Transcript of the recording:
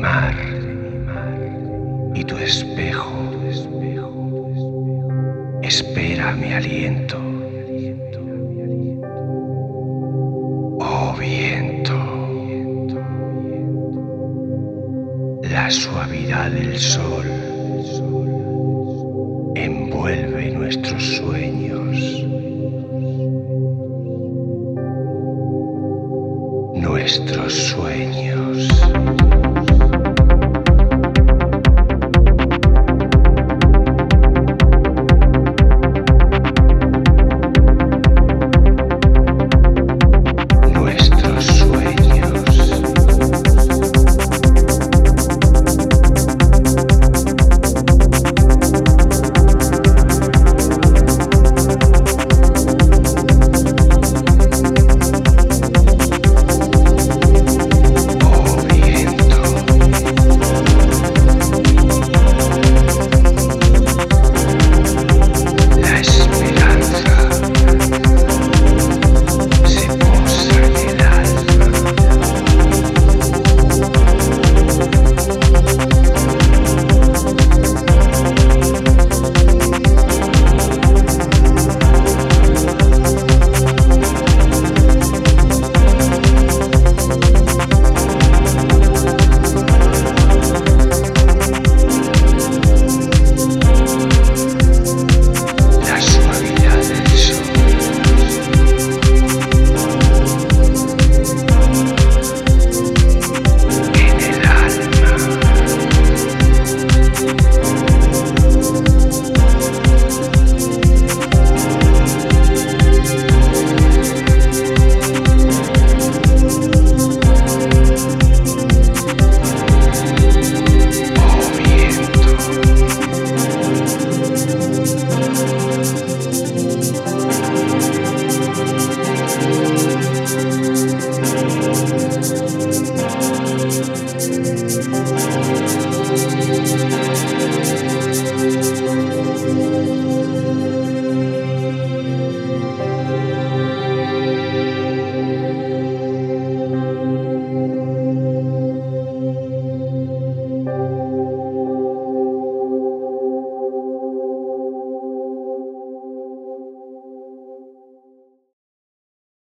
mar y tu espejo espera mi aliento. Oh viento, la suavidad del sol envuelve nuestros sueños. Nuestros sueños. Thank you.